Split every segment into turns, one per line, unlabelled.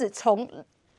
始从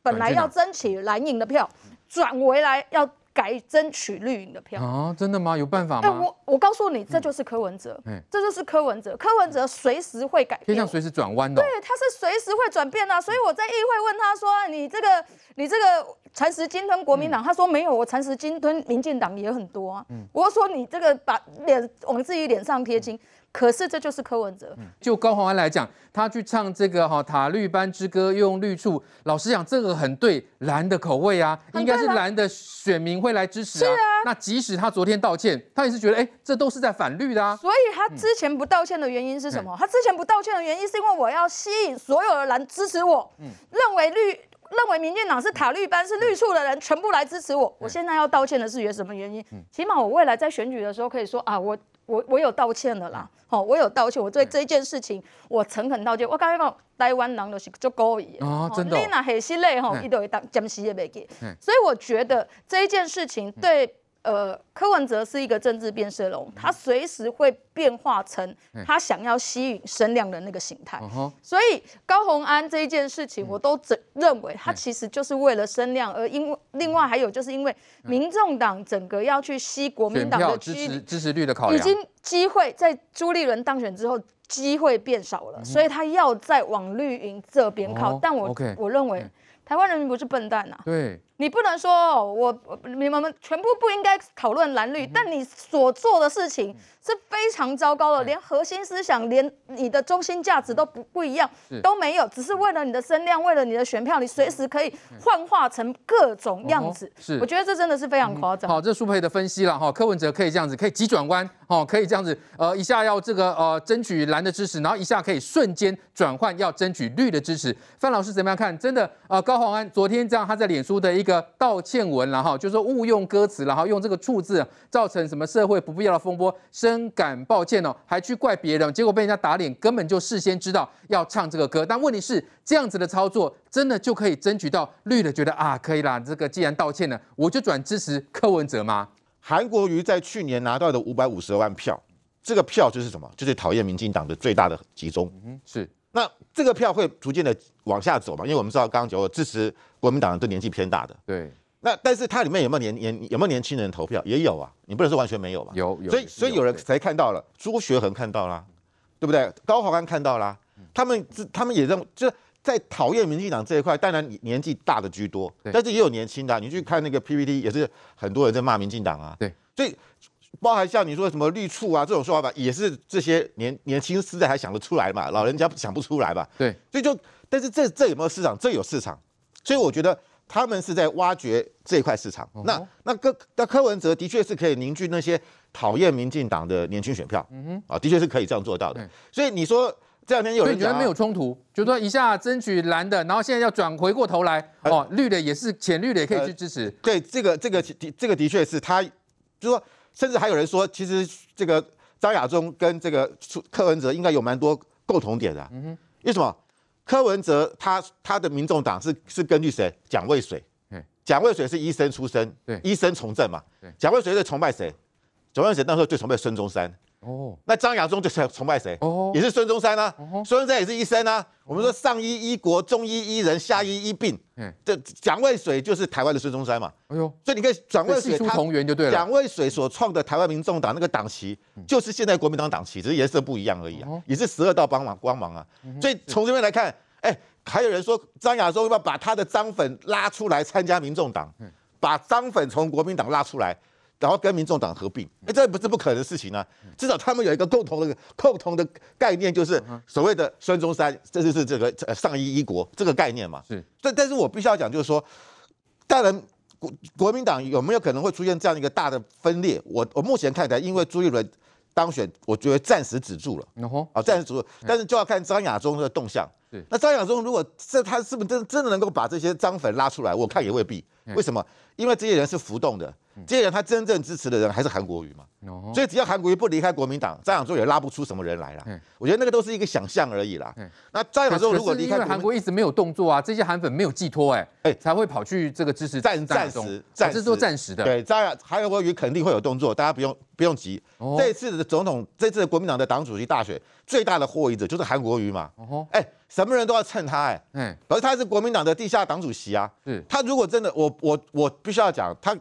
本来要争取蓝营的票，转回来要。改争取绿营的票
啊？真的吗？有办法
吗？我我告诉你，这就是柯文哲，嗯、这就是柯文哲。柯文哲随时会改变，
天象随时转弯的、哦。
对，他是随时会转变的。所以我在议会问他说：“你这个，你这个蚕食鲸吞国民党？”嗯、他说：“没有，我蚕食鲸吞民进党也很多啊。嗯”我说：“你这个把脸往自己脸上贴金。嗯”可是这就是柯文哲。
就高虹安来讲，他去唱这个哈塔绿班之歌，用绿处，老实讲，这个很对蓝的口味啊，应该是蓝的选民会来支持啊。是啊。那即使他昨天道歉，他也是觉得，哎，这都是在反绿的啊。
所以他之前不道歉的原因是什么？他之前不道歉的原因是因为我要吸引所有的蓝支持我，认为绿，认为民进党是塔绿班是绿处的人全部来支持我。我现在要道歉的是有什么原因？起码我未来在选举的时候可以说啊，我。我我有道歉了啦，哦，我有道歉，我对这件事情我诚恳道歉。我刚才讲台湾人都是足够意
啊，真的。你
那黑心嘞吼，伊都会当暂时也袂记。所以我觉得这一件事情对。呃，柯文哲是一个政治变色龙，他随时会变化成他想要吸引声量的那个形态。所以高虹安这一件事情，我都认认为他其实就是为了声量，而因为另外还有就是因为民众党整个要去吸国民党的
支持支持率的考量，
已经机会在朱立伦当选之后机会变少了，所以他要再往绿营这边靠。但我我认为台湾人民不是笨蛋呐。
对。
你不能说我你们全部不应该讨论蓝绿，但你所做的事情是非常糟糕的，连核心思想，连你的中心价值都不不一样，都没有，只是为了你的声量，为了你的选票，你随时可以幻化成各种样子。是，我觉得这真的是非常夸张。
好，这舒培的分析了哈，柯文哲可以这样子，可以急转弯，哦，可以这样子，呃，一下要这个呃争取蓝的支持，然后一下可以瞬间转换要争取绿的支持。范老师怎么样看？真的，呃，高虹安昨天这样他在脸书的一个道歉文，然后就说误用歌词，然后用这个处字造成什么社会不必要的风波，深感抱歉哦，还去怪别人，结果被人家打脸，根本就事先知道要唱这个歌。但问题是，这样子的操作真的就可以争取到绿的觉得啊，可以啦，这个既然道歉了，我就转支持柯文哲吗？
韩国瑜在去年拿到的五百五十万票，这个票就是什么？就是讨厌民进党的最大的集中。
嗯，是。
那这个票会逐渐的往下走嘛？因为我们知道刚刚讲过，支持国民党的都年纪偏大的。
对。
那但是它里面有没有年年有没有年轻人投票？也有啊，你不能说完全没有吧？
有有。
所以所以有人才看到了？朱学恒看到了，对不对？高虹安看到了，他们他们也认为就是在讨厌民进党这一块，当然年纪大的居多，但是也有年轻的。你去看那个 PPT，也是很多人在骂民进党啊。
对。
所以包含像你说什么绿处啊这种说法吧，也是这些年年轻世代还想得出来嘛？老人家想不出来吧？
对。
所以就但是这这有没有市场？这有市场。所以我觉得。他们是在挖掘这一块市场。那那柯那柯文哲的确是可以凝聚那些讨厌民进党的年轻选票。嗯哼，啊，的确是可以这样做到的。所以你说这两天有人觉得
没有冲突，就是说一下争取蓝的，然后现在要转回过头来，哦，绿的也是浅绿的也可以去支持。
对，这个这个的这个的确是他，就是说，甚至还有人说，其实这个张亚中跟这个柯文哲应该有蛮多共同点的。嗯哼，为什么？柯文哲他他的民众党是是根据谁？蒋渭水，蒋渭水是医生出身，对，医生从政嘛，蒋渭水最崇拜谁？蒋渭水那时候最崇拜孙中山。哦，那张亚中就是崇拜谁？哦，也是孙中山啊。孙中山也是医生啊。我们说上医医国，中医医人，下医医病。嗯，这蒋渭水就是台湾的孙中山嘛。哎呦，所以你看蒋渭水他蒋渭水所创的台湾民众党那个党旗，就是现在国民党党旗，只是颜色不一样而已啊。也是十二道光芒光芒啊。所以从这边来看，哎，还有人说张亚中要不要把他的张粉拉出来参加民众党，把张粉从国民党拉出来。然后跟民众党合并，哎，这不是不可能的事情呢、啊。至少他们有一个共同的共同的概念，就是所谓的孙中山，这就是这个上一一国这个概念嘛。是，但但是我必须要讲，就是说，当然国国民党有没有可能会出现这样一个大的分裂？我我目前看起来，因为朱立伦当选，我觉得暂时止住了。啊，暂时止住，但是就要看张亚中的动向。是，那张亚中如果这他是不是真真的能够把这些张粉拉出来？我看也未必。为什么？因为这些人是浮动的。这些人他真正支持的人还是韩国瑜嘛，所以只要韩国瑜不离开国民党，张亚中也拉不出什么人来了。我觉得那个都是一个想象而已啦。那张亚中如果离开，
韩国一直没有动作啊，这些韩粉没有寄托，哎哎，才会跑去这个支持暂暂时暂时。做暂时的。
对，张亚韩国瑜肯定会有动作，大家不用不用急。这次的总统，这次的国民党的党主席大选最大的获益者就是韩国瑜嘛。哎，什么人都要蹭他哎，嗯，可是他是国民党的地下党主席啊，是，他如果真的，我我我必须要讲，他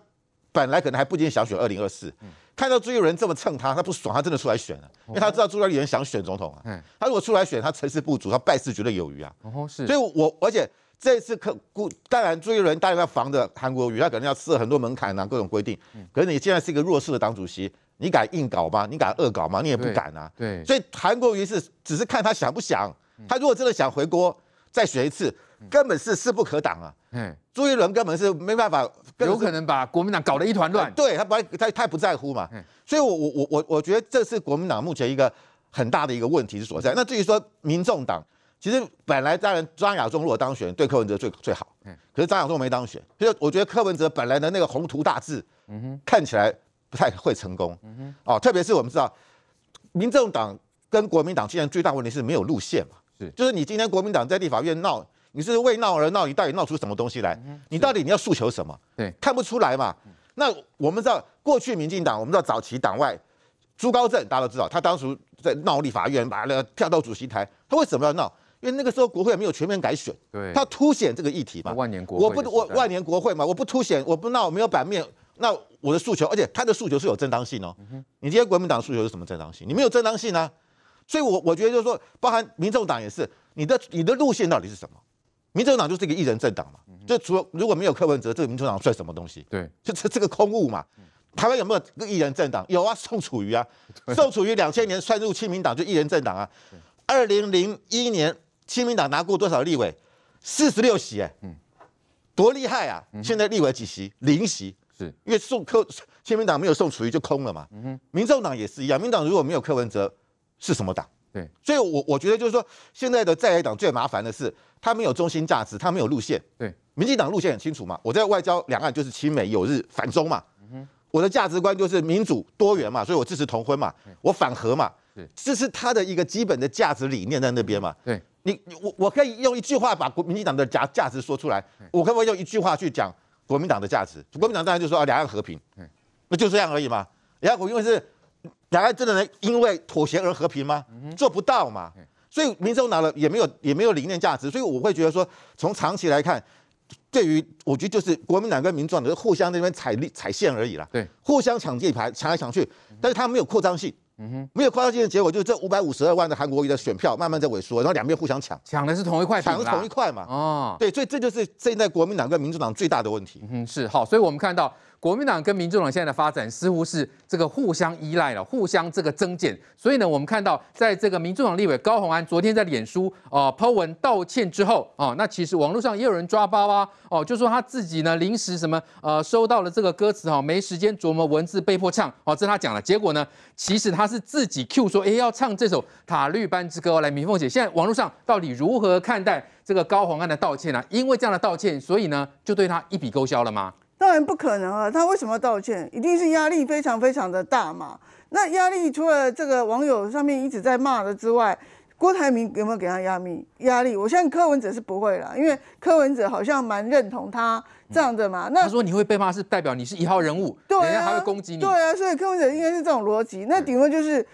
本来可能还不一定想选二零二四，看到朱立伦这么蹭他，他不爽，他真的出来选了，因为他知道朱立伦想选总统啊，嗯，他如果出来选，他成事不足，他败事绝对有余啊，哦是，所以我而且这次可顾，当然朱立伦当然要防着韩国瑜，他可能要设很多门槛啊，各种规定，可是你现在是一个弱势的党主席。你敢硬搞吗？你敢恶搞吗？你也不敢啊。对，对所以韩国瑜是只是看他想不想。他如果真的想回锅再选一次，根本是势不可挡啊。嗯，朱一伦根本是没办法，
有可能把国民党搞得一团乱。
对他不他太不在乎嘛。所以我我我我我觉得这是国民党目前一个很大的一个问题所在。那至于说民众党，其实本来当然张亚中如果当选，对柯文哲最最好。可是张亚中没当选，所以我觉得柯文哲本来的那个宏图大志，嗯哼，看起来。不太会成功，哦，特别是我们知道，民众党跟国民党现在最大问题是没有路线嘛，是，就是你今天国民党在立法院闹，你是为闹而闹，你到底闹出什么东西来？你到底你要诉求什么？对，看不出来嘛。那我们知道，过去民进党，我们知道早期党外朱高正，大家都知道，他当时在闹立法院，把那个跳到主席台，他为什么要闹？因为那个时候国会没有全面改选，对，他凸显这个议题嘛。
万年国会，
我不我万年国会嘛，我不凸显，我不闹，没有版面。那我的诉求，而且他的诉求是有正当性哦。你今天国民党诉求是什么正当性？你没有正当性啊。所以，我我觉得就是说，包含民众党也是，你的你的路线到底是什么？民主党就是一个一人政党嘛。就除了如果没有柯文哲，这个民主党算什么东西？对，就这这个空物嘛。台湾有没有个一人政党？有啊，宋楚瑜啊。宋楚瑜两千年算入亲民党就一人政党啊。二零零一年亲民党拿过多少立委？四十六席哎，多厉害啊！现在立委几席？零席。是因为宋柯亲民党没有宋楚瑜就空了嘛，嗯哼，民众党也是一样，民党如果没有柯文哲是什么党？对，所以我我觉得就是说，现在的在野党最麻烦的是，他没有中心价值，他没有路线。对，民进党路线很清楚嘛，我在外交两岸就是亲美友日反中嘛，我的价值观就是民主多元嘛，所以我支持同婚嘛，我反核嘛，对，这是他的一个基本的价值理念在那边嘛。对，你我我可以用一句话把国民进党的价价值说出来，我可不可以用一句话去讲？国民党的价值，国民党当然就说啊，两岸和平，那就这样而已嘛。两岸因为是两岸真的能因为妥协而和平吗？做不到嘛。所以民众拿了也没有也没有理念价值，所以我会觉得说，从长期来看，对于我觉得就是国民党跟民众党互相那边踩力踩线而已啦。对，互相抢地盘，抢来抢去，但是他没有扩张性。嗯哼，没有夸张性的结果就是这五百五十二万的韩国瑜的选票慢慢在萎缩，然后两边互相抢，
抢的是同一块，
抢的是同一块嘛。哦，对，所以这就是现在国民党跟民主党最大的问题。
嗯，是好，所以我们看到。国民党跟民主党现在的发展似乎是这个互相依赖了，互相这个增减。所以呢，我们看到在这个民主党立委高虹安昨天在脸书哦抛、呃文道歉之后啊，那其实网络上也有人抓包啊，哦，就说他自己呢临时什么呃收到了这个歌词哈，没时间琢磨文字，被迫唱哦，这是他讲的。结果呢，其实他是自己 Q 说，哎，要唱这首塔绿班之歌。来，米凤姐，现在网络上到底如何看待这个高虹安的道歉呢、啊？因为这样的道歉，所以呢就对他一笔勾销了吗？
当然不可能啊！他为什么道歉？一定是压力非常非常的大嘛。那压力除了这个网友上面一直在骂的之外，郭台铭有没有给他压力？压力？我相信柯文哲是不会了，因为柯文哲好像蛮认同他这样的嘛。那
他说你会被骂是代表你是一号人物，
对啊，
人家还会攻击你。
对啊，所以柯文哲应该是这种逻辑。那顶多就是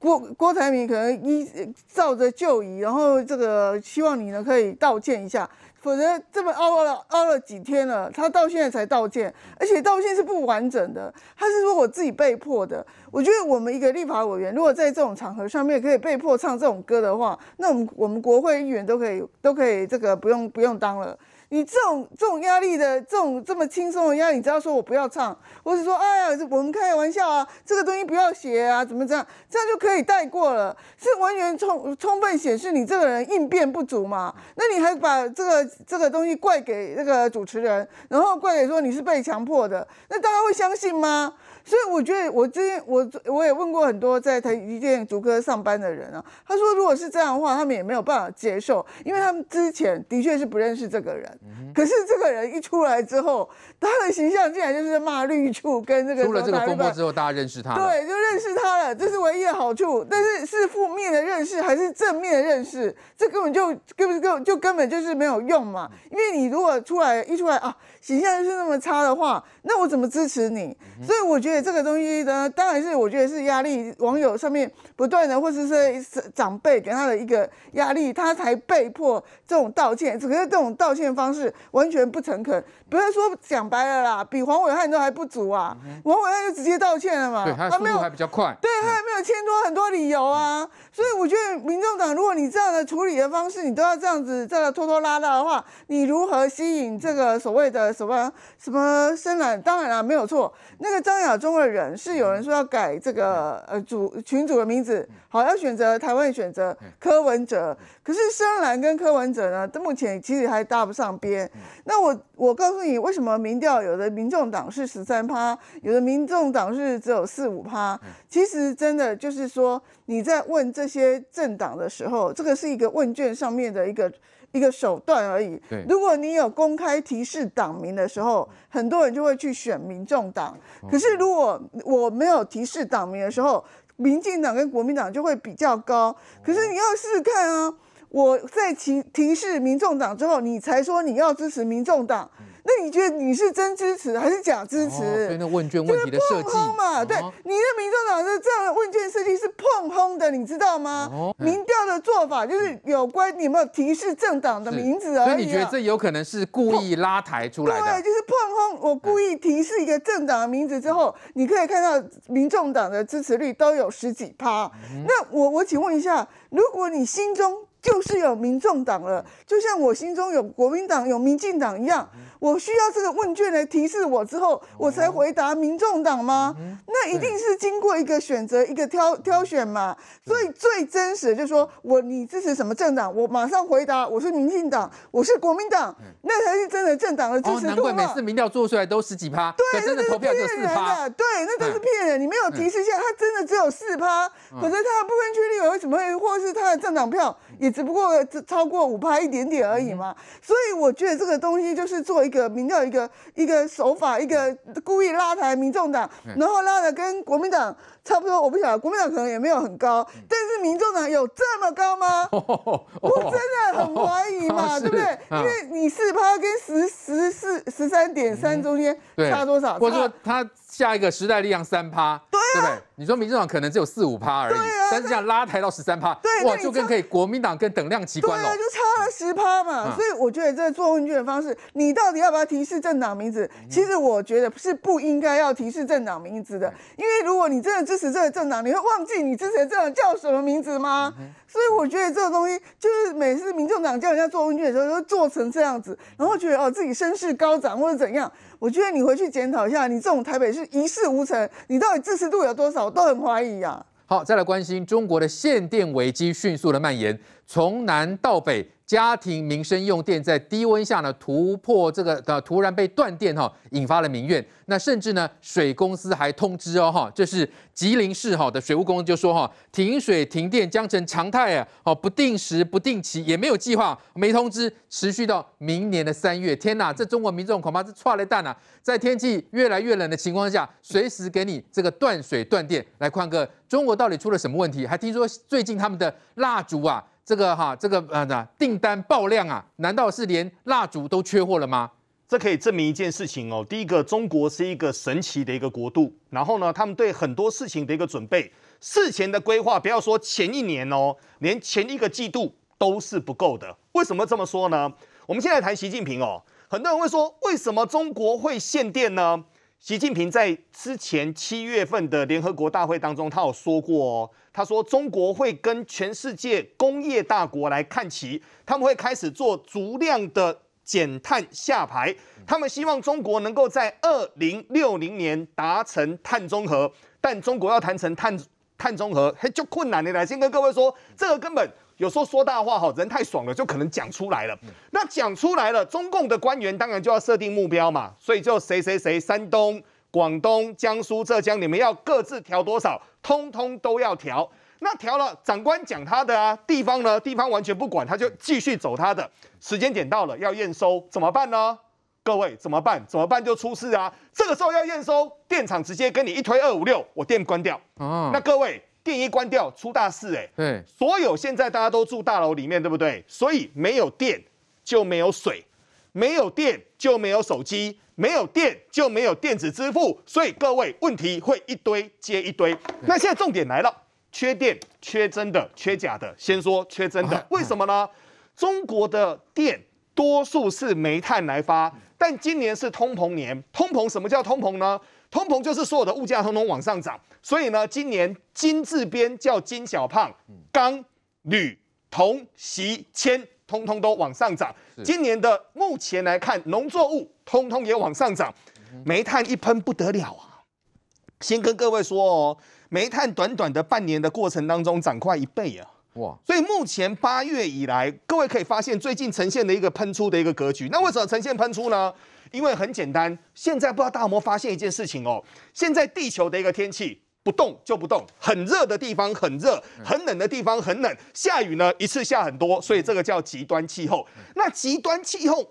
郭郭台铭可能依照着旧仪，然后这个希望你呢可以道歉一下。否则这么凹了凹了几天了，他到现在才道歉，而且道歉是不完整的。他是说我自己被迫的。我觉得我们一个立法委员，如果在这种场合上面可以被迫唱这种歌的话，那我们我们国会议员都可以都可以这个不用不用当了。你这种这种压力的这种这么轻松的压力，你只要说我不要唱，或者说哎呀，我们开玩笑啊，这个东西不要写啊，怎么这样，这样就可以带过了，是完全充充分显示你这个人应变不足嘛？那你还把这个这个东西怪给那个主持人，然后怪给说你是被强迫的，那大家会相信吗？所以我觉得，我之前我我也问过很多在台积电主科上班的人啊，他说如果是这样的话，他们也没有办法接受，因为他们之前的确是不认识这个人。可是这个人一出来之后，他的形象竟然就是骂绿处跟这个。
出了这个风波之后，大家认识他。
对，就认识他了，这是唯一的好处。但是是负面的认识还是正面的认识，这根本就根本就就根本就是没有用嘛。因为你如果出来一出来啊，形象就是那么差的话，那我怎么支持你？所以我觉得这个东西呢，当然是我觉得是压力，网友上面不断的，或者是长辈给他的一个压力，他才被迫这种道歉。可是这种道歉方式完全不诚恳，不是说讲白了啦，比黄伟汉都还不足啊。黄伟汉就直接道歉了嘛，
对，他速度还比较快，
对，他还没有牵拖很多理由啊。所以我觉得民众党，如果你这样的处理的方式，你都要这样子这个拖拖拉拉的话，你如何吸引这个所谓的什么什么深蓝？当然了，没有错。那个张亚中的人是有人说要改这个呃主群主的名字，好，要选择台湾选择柯文哲。可是深蓝跟柯文哲呢，目前其实还搭不上边。那我我告诉你，为什么民调有的民众党是十三趴，有的民众党是只有四五趴？其实真的就是说。你在问这些政党的时候，这个是一个问卷上面的一个一个手段而已。
对，
如果你有公开提示党名的时候，很多人就会去选民众党。可是如果我没有提示党名的时候，民进党跟国民党就会比较高。可是你要试试看啊，我在提提示民众党之后，你才说你要支持民众党。那你觉得你是真支持还是假支持？
哦、对，那问卷问题的设计
嘛，哦、对，你的民众党的这样的问卷设计是碰轰的，你知道吗？哦、民调的做法就是有关你有没有提示政党的名字而已、啊。
所以你觉得这有可能是故意拉抬出来的？
对，就是碰轰。我故意提示一个政党的名字之后，嗯、你可以看到民众党的支持率都有十几趴。嗯、那我我请问一下，如果你心中就是有民众党了，就像我心中有国民党、有民进党一样。我需要这个问卷来提示我之后，我才回答民众党吗？那一定是经过一个选择、一个挑挑选嘛。所以最真实的就是说我你支持什么政党，我马上回答我是民进党，我是国民党，那才是真的政党的支持度嘛。
难怪每次民调做出来都十几趴，
对，
真的投票就四趴。
对，那都是骗人。你没有提示下，他真的只有四趴，可是他的不分区立委为什么会，或是他的政党票也只不过超过五趴一点点而已嘛。所以我觉得这个东西就是做一个。民调，一个一个手法，一个故意拉抬民众党，然后拉的跟国民党差不多。我不晓得国民党可能也没有很高，但是民众党有这么高吗？我真的很怀疑嘛，对不对？因为你四趴跟十十四十三点三中间差多少？
或者说他下一个时代力量三趴，对不对？你说民进党可能只有四五趴而已，但是这样拉抬到十三趴，哇，就跟可以国民党跟等量齐观了，
就差了十趴嘛。所以我觉得这做问卷的方式，你到底要不要提示政党名字？其实我觉得是不应该要提示政党名字的，因为如果你真的支持这个政党，你会忘记你支持的政党叫什么名字吗？所以我觉得这个东西就是每次民众党叫人家做问卷的时候，都做成这样子，然后觉得哦自己声势高涨或者怎样。我觉得你回去检讨一下，你这种台北市一事无成，你到底支持度有多少？我都很怀疑啊。
好，再来关心中国的限电危机迅速的蔓延，从南到北。家庭民生用电在低温下呢，突破这个的突然被断电哈，引发了民怨。那甚至呢，水公司还通知哦哈，这是吉林市哈的水务公司就说哈，停水停电将成常态啊，哦不定时不定期也没有计划，没通知，持续到明年的三月。天哪，这中国民众恐怕是剉咧等啊，在天气越来越冷的情况下，随时给你这个断水断电。来，宽哥，中国到底出了什么问题？还听说最近他们的蜡烛啊。这个哈，这个呃，订单爆量啊，难道是连蜡烛都缺货了吗？
这可以证明一件事情哦。第一个，中国是一个神奇的一个国度，然后呢，他们对很多事情的一个准备，事前的规划，不要说前一年哦，连前一个季度都是不够的。为什么这么说呢？我们现在谈习近平哦，很多人会说，为什么中国会限电呢？习近平在之前七月份的联合国大会当中，他有说过哦，他说中国会跟全世界工业大国来看齐，他们会开始做足量的减碳下排，他们希望中国能够在二零六零年达成碳中和，但中国要谈成碳碳中和，嘿，就困难的来，先跟各位说，这个根本。有时候说大话哈，人太爽了，就可能讲出来了。那讲出来了，中共的官员当然就要设定目标嘛，所以就谁谁谁，山东、广东、江苏、浙江，你们要各自调多少，通通都要调。那调了，长官讲他的啊，地方呢，地方完全不管，他就继续走他的。时间点到了，要验收，怎么办呢？各位怎么办？怎么办就出事啊！这个时候要验收，电厂直接跟你一推二五六，我电关掉。哦，那各位电一关掉出大事哎、欸。
对，
所有现在大家都住大楼里面，对不对？所以没有电就没有水，没有电就没有手机，没有电就没有电子支付，所以各位问题会一堆接一堆。那现在重点来了，缺电缺真的缺假的？先说缺真的，为什么呢？中国的电多数是煤炭来发。但今年是通膨年，通膨什么叫通膨呢？通膨就是所有的物价通通往上涨，所以呢，今年金字边叫金小胖，钢、铝、铜、锡、铅，通通都往上涨。今年的目前来看，农作物通通也往上涨，煤炭一喷不得了啊！先跟各位说哦，煤炭短短的半年的过程当中涨快一倍啊！哇！所以目前八月以来，各位可以发现最近呈现的一个喷出的一个格局。那为什么呈现喷出呢？因为很简单，现在不知道大家有没有发现一件事情哦？现在地球的一个天气不动就不动，很热的地方很热，很冷的地方很冷，下雨呢一次下很多，所以这个叫极端气候。那极端气候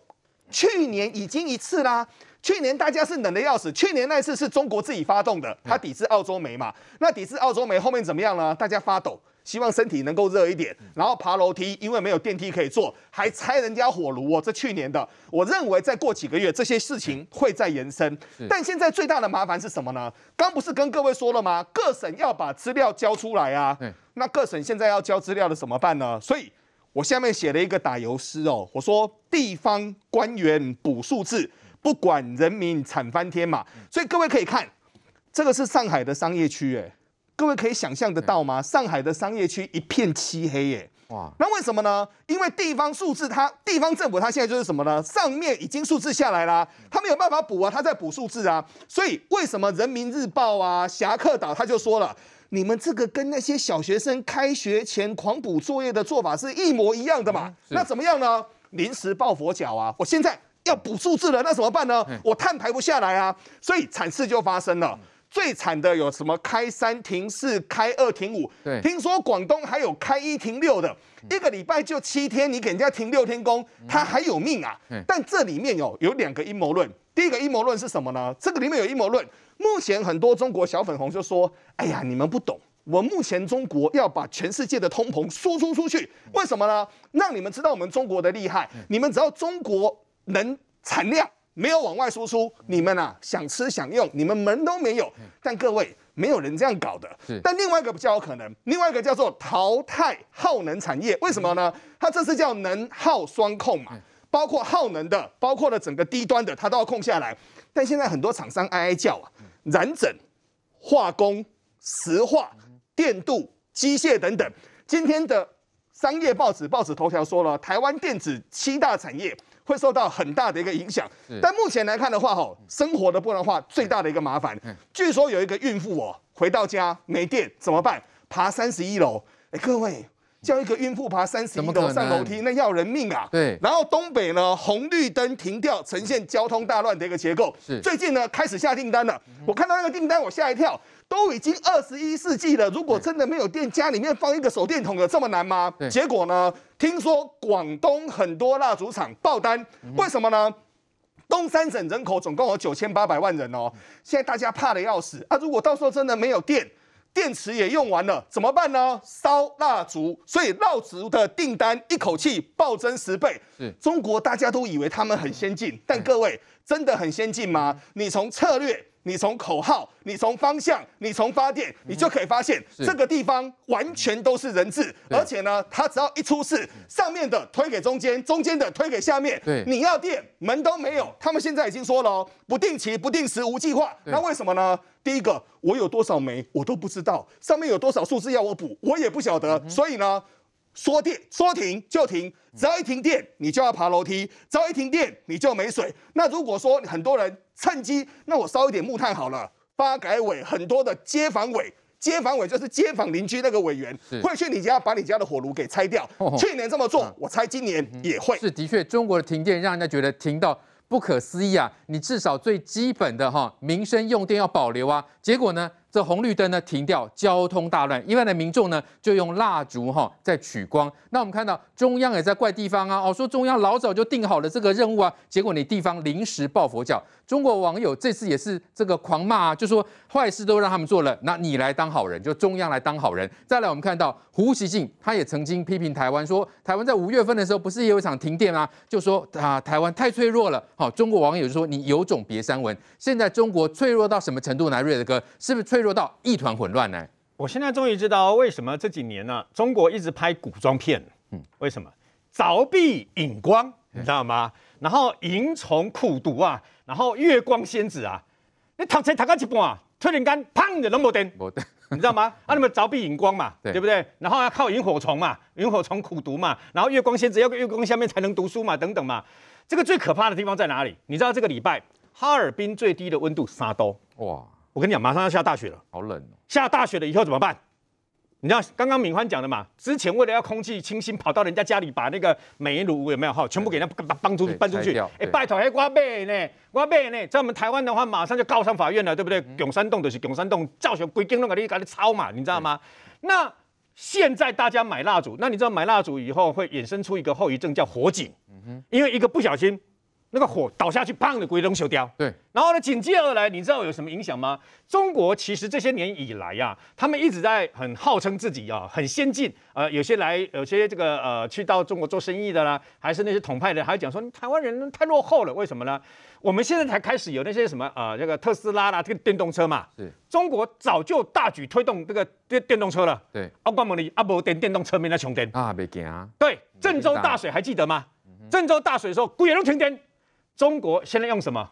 去年已经一次啦，去年大家是冷得要死，去年那次是中国自己发动的，它抵制澳洲煤嘛？那抵制澳洲煤后面怎么样呢？大家发抖。希望身体能够热一点，然后爬楼梯，因为没有电梯可以坐，还拆人家火炉哦。这去年的，我认为再过几个月，这些事情会再延伸。但现在最大的麻烦是什么呢？刚不是跟各位说了吗？各省要把资料交出来啊。那各省现在要交资料的怎么办呢？所以我下面写了一个打油诗哦，我说地方官员补数字，不管人民惨翻天嘛。所以各位可以看，这个是上海的商业区，哎。各位可以想象得到吗？上海的商业区一片漆黑耶！哇，那为什么呢？因为地方数字，它地方政府它现在就是什么呢？上面已经数字下来了，它没有办法补啊，它在补数字啊。所以为什么人民日报啊、侠客岛他就说了，你们这个跟那些小学生开学前狂补作业的做法是一模一样的嘛？那怎么样呢？临时抱佛脚啊！我现在要补数字了，那怎么办呢？我碳排不下来啊，所以惨事就发生了。最惨的有什么？开三停四，开二停五。对，听说广东还有开一停六的，一个礼拜就七天，你给人家停六天工，他还有命啊？但这里面有有两个阴谋论。第一个阴谋论是什么呢？这个里面有阴谋论。目前很多中国小粉红就说：“哎呀，你们不懂，我目前中国要把全世界的通膨输出出去，为什么呢？让你们知道我们中国的厉害。你们只要中国能产量。”没有往外输出，你们啊想吃想用，你们门都没有。但各位，没有人这样搞的。但另外一个比较有可能，另外一个叫做淘汰耗能产业。为什么呢？它这次叫能耗双控嘛，包括耗能的，包括了整个低端的，它都要控下来。但现在很多厂商哀哀叫啊，染整、化工、石化、电镀、机械等等。今天的商业报纸报纸头条说了，台湾电子七大产业。会受到很大的一个影响，但目前来看的话，吼，生活的不能话最大的一个麻烦。据说有一个孕妇哦，回到家没电怎么办？爬三十一楼，哎，各位叫一个孕妇爬三十一楼上楼梯，那要人命啊！对。然后东北呢，红绿灯停掉，呈现交通大乱的一个结构。是。最近呢，开始下订单了。我看到那个订单，我吓一跳。都已经二十一世纪了，如果真的没有电，家里面放一个手电筒有这么难吗？结果呢？听说广东很多蜡烛厂爆单，为什么呢？东三省人口总共有九千八百万人哦，现在大家怕的要死啊！如果到时候真的没有电，电池也用完了，怎么办呢？烧蜡烛，所以蜡烛的订单一口气暴增十倍。中国大家都以为他们很先进，但各位真的很先进吗？你从策略。你从口号，你从方向，你从发电，你就可以发现这个地方完全都是人质，而且呢，它只要一出事，上面的推给中间，中间的推给下面。对，你要电门都没有。他们现在已经说了哦，不定期、不定时、无计划。那为什么呢？第一个，我有多少煤我都不知道，上面有多少数字要我补，我也不晓得。所以呢，说电说停就停，只要一停电，你就要爬楼梯；只要一停电，你就没水。那如果说很多人。趁机，那我烧一点木炭好了。发改委很多的街坊委，街坊委就是街坊邻居那个委员，会去你家把你家的火炉给拆掉。哦、去年这么做，我猜今年也会。
是的确，中国的停电让人家觉得停到不可思议啊！你至少最基本的哈民生用电要保留啊，结果呢？这红绿灯呢停掉，交通大乱，一般的民众呢就用蜡烛哈在取光。那我们看到中央也在怪地方啊，哦说中央老早就定好了这个任务啊，结果你地方临时抱佛脚。中国网友这次也是这个狂骂啊，就说坏事都让他们做了，那你来当好人，就中央来当好人。再来，我们看到胡锡进他也曾经批评台湾，说台湾在五月份的时候不是也有一场停电吗？就说啊台湾太脆弱了。好，中国网友就说你有种别删文。现在中国脆弱到什么程度呢？瑞德哥是不是脆弱到一团混乱呢？
我现在终于知道为什么这几年呢、啊，中国一直拍古装片。嗯，为什么？凿壁引光，你知道吗？然后萤虫苦读啊。然后月光仙子啊，你躺车躺到一半啊，突然间砰的都没灯，你知道吗？啊，你们凿壁引光嘛，对，对不对？然后要靠萤火虫嘛，萤火虫苦读嘛，然后月光仙子要月光下面才能读书嘛，等等嘛。这个最可怕的地方在哪里？你知道这个礼拜哈尔滨最低的温度三度，哇！我跟你讲，马上要下大雪了，
好冷哦。
下大雪了以后怎么办？你知道刚刚敏欢讲的嘛？之前为了要空气清新，跑到人家家里把那个煤炉有没有哈，全部给人家搬出去搬出去。哎，拜托，哎，我买呢，我买呢，在我们台湾的话，马上就告上法院了，对不对？永山洞就是永山洞，造成规定那个你搞的抄嘛，你知道吗？那现在大家买蜡烛，那你知道买蜡烛以后会衍生出一个后遗症叫火警，因为一个不小心。那个火倒下去，砰的，鬼龙修掉。
对，
然后呢，紧接而来，你知道有什么影响吗？中国其实这些年以来呀、啊，他们一直在很号称自己啊很先进。呃，有些来，有些这个呃去到中国做生意的啦，还是那些统派的，还讲说台湾人太落后了。为什么呢？我们现在才开始有那些什么呃这个特斯拉啦，这个电动车嘛。是。中国早就大举推动这个电电动车了。对。阿光猛的阿伯电电动车没那穷电啊，没惊啊。对，郑州大水还记得吗？郑州大水的时候，贵人都停电。中国现在用什么？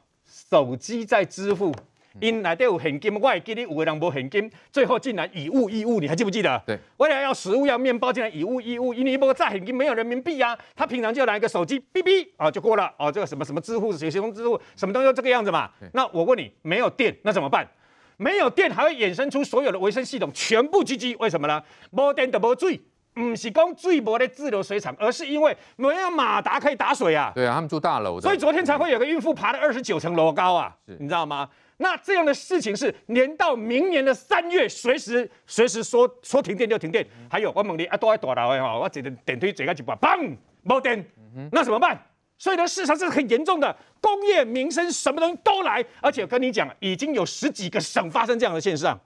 手机在支付，因内底有现金，我还记得有的人无现金，最后竟然以物易物，你还记不记得？对，为了要食物要面包，竟然以物易物，因为一波再现金没有人民币啊，他平常就拿一个手机，哔哔啊就过了哦、啊，这个什么什么支付，行动支付，什么东西都这个样子嘛。那我问你，没有电那怎么办？没有电还会衍生出所有的维生系统全部 GG，为什么呢？没电就没水。不是讲最薄的自流水厂，而是因为没有马达可以打水啊。
对啊，他们住大楼的，
所以昨天才会有个孕妇爬了二十九层楼高啊，你知道吗？那这样的事情是连到明年的三月，随时随时说说停电就停电。还有我问你啊，都在大楼的哈，我这个电梯这个一半，砰，没电，那怎么办？所以呢，市场是很严重的。工业、民生什么东西都来，而且我跟你讲，已经有十几个省发生这样的现象，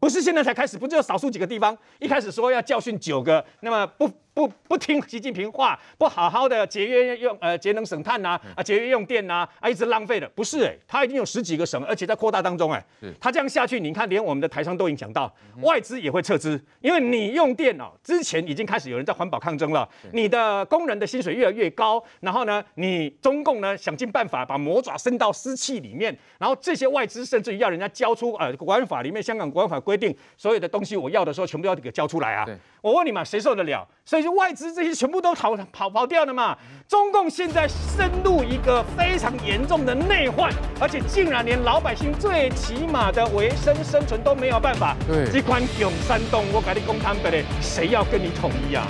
不是现在才开始，不只有少数几个地方。一开始说要教训九个，那么不不 不听习近平话，不好好的节约用呃节能省碳呐，啊节约用电呐，啊一直浪费的，不是哎，他已经有十几个省，而且在扩大当中哎，他这样下去，你看连我们的台商都影响到，外资也会撤资，因为你用电哦之前已经开始有人在环保抗争了，你的工人的薪水越来越高，然后呢，你中共呢想尽办法。把魔爪伸到私企里面，然后这些外资甚至于要人家交出呃国安法里面香港国安法规定所有的东西，我要的时候全部要给交出来啊！我问你嘛，谁受得了？所以就外资这些全部都逃跑跑掉了嘛？中共现在深入一个非常严重的内患，而且竟然连老百姓最起码的维生生存都没有办法。对，这款永山洞，我跟你讲坦白嘞，谁要跟你统一啊？